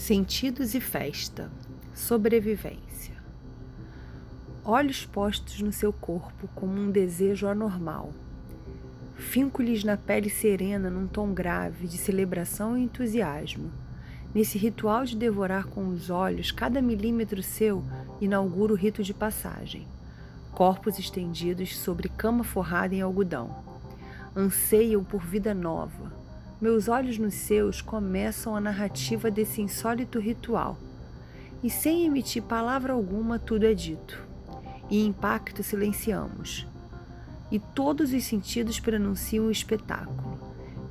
Sentidos e festa. Sobrevivência. Olhos postos no seu corpo como um desejo anormal. Finco-lhes na pele serena num tom grave de celebração e entusiasmo. Nesse ritual de devorar com os olhos cada milímetro seu, inaugura o rito de passagem. Corpos estendidos sobre cama forrada em algodão. Anseiam por vida nova, meus olhos nos seus começam a narrativa desse insólito ritual. E sem emitir palavra alguma, tudo é dito. E impacto silenciamos. E todos os sentidos pronunciam o espetáculo.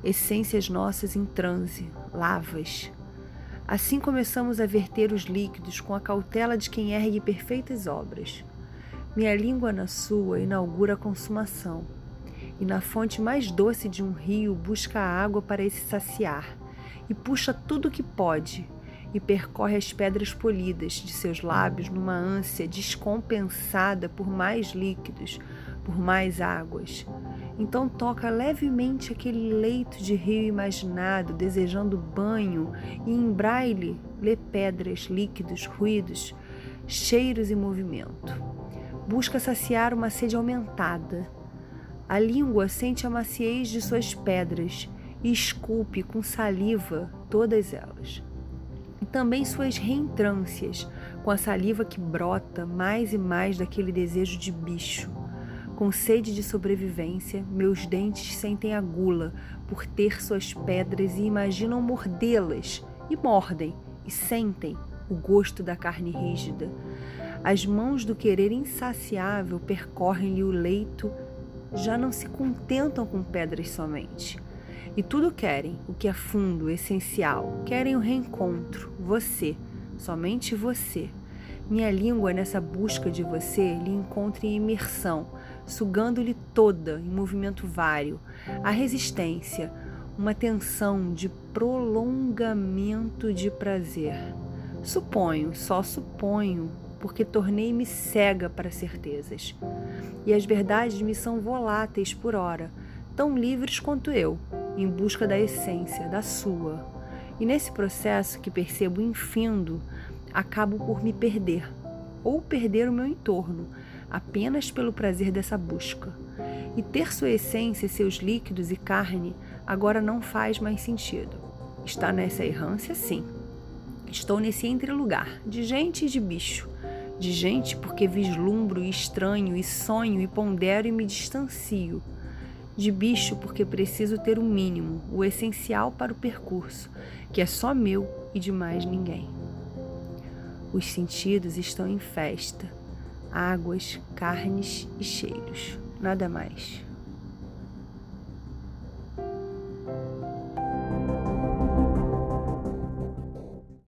Essências nossas em transe, lavas. Assim começamos a verter os líquidos com a cautela de quem ergue perfeitas obras. Minha língua na sua inaugura a consumação e na fonte mais doce de um rio busca água para se saciar, e puxa tudo o que pode, e percorre as pedras polidas de seus lábios numa ânsia descompensada por mais líquidos, por mais águas. Então toca levemente aquele leito de rio imaginado, desejando banho, e em braille lê pedras, líquidos, ruídos, cheiros e movimento. Busca saciar uma sede aumentada a língua sente a maciez de suas pedras e esculpe com saliva todas elas. E também suas reentrâncias, com a saliva que brota mais e mais daquele desejo de bicho. Com sede de sobrevivência, meus dentes sentem a gula por ter suas pedras e imaginam mordê-las, e mordem, e sentem o gosto da carne rígida. As mãos do querer insaciável percorrem-lhe o leito já não se contentam com pedras somente. E tudo querem, o que é fundo, essencial. Querem o reencontro, você, somente você. Minha língua, nessa busca de você, lhe encontra em imersão, sugando-lhe toda em movimento vário. A resistência, uma tensão de prolongamento de prazer. Suponho, só suponho, porque tornei-me cega para certezas. E as verdades me são voláteis por hora, tão livres quanto eu, em busca da essência, da sua. E nesse processo que percebo infindo, acabo por me perder, ou perder o meu entorno, apenas pelo prazer dessa busca. E ter sua essência, seus líquidos e carne agora não faz mais sentido. Está nessa errância, sim. Estou nesse entrelugar, de gente e de bicho, de gente porque vislumbro e estranho e sonho e pondero e me distancio, de bicho porque preciso ter o mínimo, o essencial para o percurso, que é só meu e de mais ninguém. Os sentidos estão em festa, águas, carnes e cheiros, nada mais.